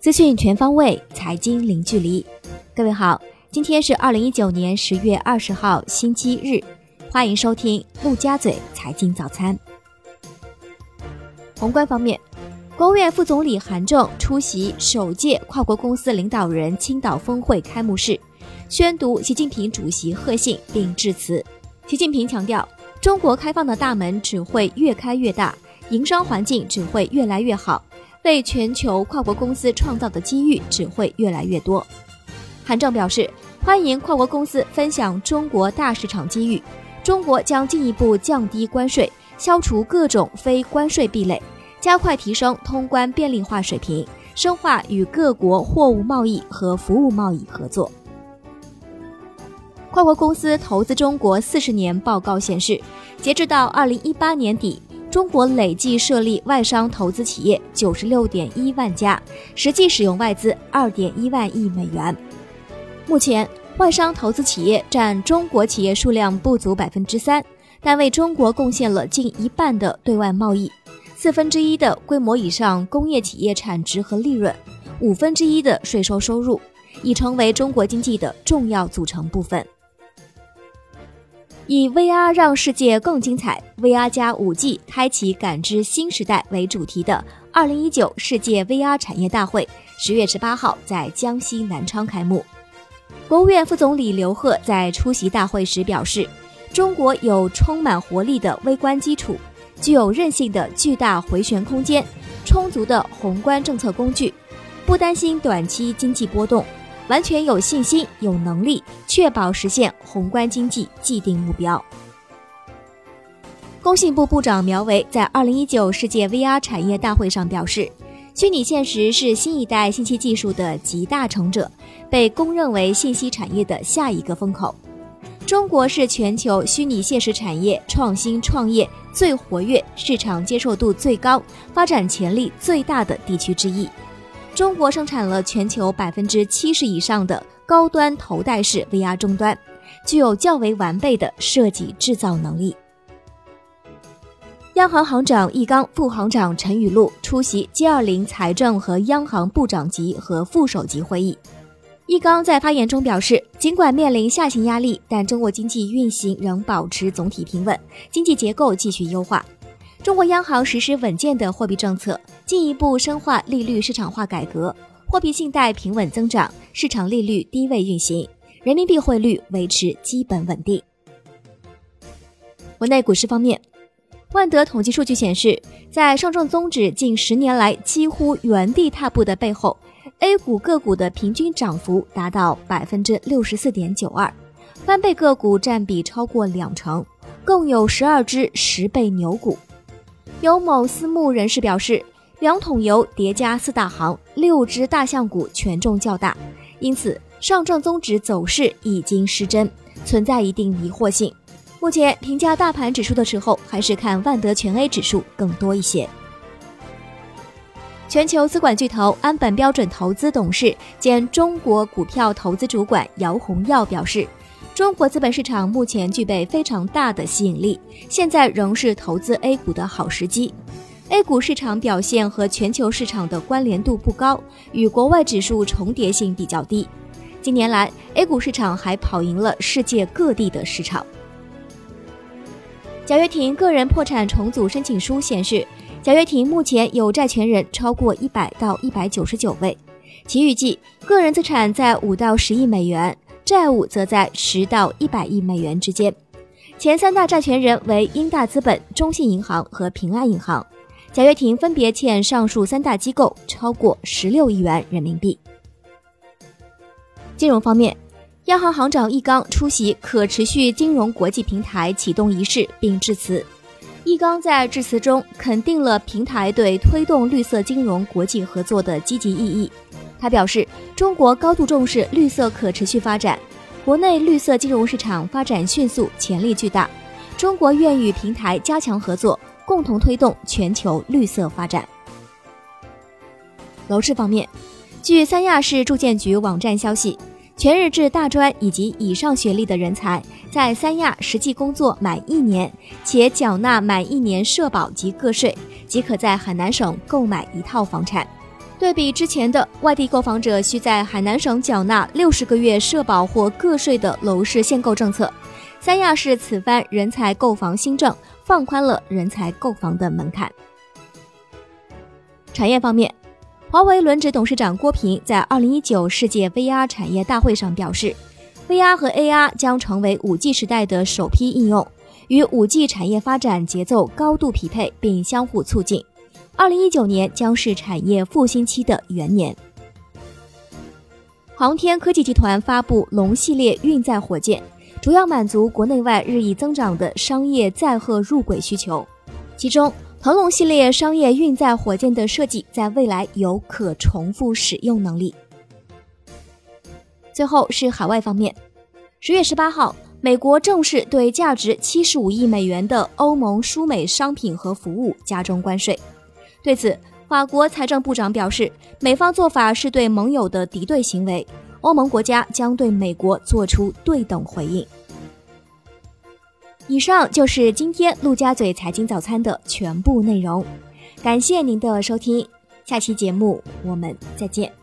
资讯全方位，财经零距离。各位好，今天是二零一九年十月二十号，星期日，欢迎收听陆家嘴财经早餐。宏观方面，国务院副总理韩正出席首届跨国公司领导人青岛峰会开幕式，宣读习近平主席贺信并致辞。习近平强调，中国开放的大门只会越开越大，营商环境只会越来越好。为全球跨国公司创造的机遇只会越来越多。韩正表示，欢迎跨国公司分享中国大市场机遇。中国将进一步降低关税，消除各种非关税壁垒，加快提升通关便利化水平，深化与各国货物贸易和服务贸易合作。跨国公司投资中国四十年报告显示，截至到二零一八年底。中国累计设立外商投资企业九十六点一万家，实际使用外资二点一万亿美元。目前，外商投资企业占中国企业数量不足百分之三，但为中国贡献了近一半的对外贸易，四分之一的规模以上工业企业产值和利润，五分之一的税收收入，已成为中国经济的重要组成部分。以 VR 让世界更精彩，VR 加 5G 开启感知新时代为主题的2019世界 VR 产业大会，十月十八号在江西南昌开幕。国务院副总理刘鹤在出席大会时表示，中国有充满活力的微观基础，具有韧性的巨大回旋空间，充足的宏观政策工具，不担心短期经济波动。完全有信心、有能力确保实现宏观经济既定目标。工信部部长苗圩在二零一九世界 VR 产业大会上表示，虚拟现实是新一代信息技术的集大成者，被公认为信息产业的下一个风口。中国是全球虚拟现实产业创新创业最活跃、市场接受度最高、发展潜力最大的地区之一。中国生产了全球百分之七十以上的高端头戴式 VR 终端，具有较为完备的设计制造能力。央行行长易纲、副行长陈雨露出席 G20 财政和央行部长级和副首级会议。易纲在发言中表示，尽管面临下行压力，但中国经济运行仍保持总体平稳，经济结构继续优化。中国央行实施稳健的货币政策，进一步深化利率市场化改革，货币信贷平稳增长，市场利率低位运行，人民币汇率维持基本稳定。国内股市方面，万德统计数据显示，在上证综指近十年来几乎原地踏步的背后，A 股个股的平均涨幅达到百分之六十四点九二，翻倍个股占比超过两成，共有十二只十倍牛股。有某私募人士表示，两桶油叠加四大行，六只大象股权重较大，因此上证综指走势已经失真，存在一定迷惑性。目前评价大盘指数的时候，还是看万德全 A 指数更多一些。全球资管巨头安本标准投资董事兼中国股票投资主管姚红耀表示。中国资本市场目前具备非常大的吸引力，现在仍是投资 A 股的好时机。A 股市场表现和全球市场的关联度不高，与国外指数重叠性比较低。近年来，A 股市场还跑赢了世界各地的市场。贾跃亭个人破产重组申请书显示，贾跃亭目前有债权人超过一百到一百九十九位，其预计个人资产在五到十亿美元。债务则在十到一百亿美元之间，前三大债权人为英大资本、中信银行和平安银行。贾跃亭分别欠上述三大机构超过十六亿元人民币。金融方面，央行行长易纲出席可持续金融国际平台启动仪式并致辞。易纲在致辞中肯定了平台对推动绿色金融国际合作的积极意义。他表示，中国高度重视绿色可持续发展，国内绿色金融市场发展迅速，潜力巨大。中国愿与平台加强合作，共同推动全球绿色发展。楼市方面，据三亚市住建局网站消息，全日制大专以及以上学历的人才在三亚实际工作满一年，且缴纳满一年社保及个税，即可在海南省购买一套房产。对比之前的外地购房者需在海南省缴纳六十个月社保或个税的楼市限购政策，三亚市此番人才购房新政放宽了人才购房的门槛。产业方面，华为轮值董事长郭平在二零一九世界 VR 产业大会上表示，VR 和 AR 将成为五 G 时代的首批应用。与五 G 产业发展节奏高度匹配，并相互促进。二零一九年将是产业复兴期的元年。航天科技集团发布龙系列运载火箭，主要满足国内外日益增长的商业载荷入轨需求。其中，腾龙系列商业运载火箭的设计在未来有可重复使用能力。最后是海外方面，十月十八号。美国正式对价值七十五亿美元的欧盟输美商品和服务加征关税。对此，法国财政部长表示，美方做法是对盟友的敌对行为，欧盟国家将对美国做出对等回应。以上就是今天陆家嘴财经早餐的全部内容，感谢您的收听，下期节目我们再见。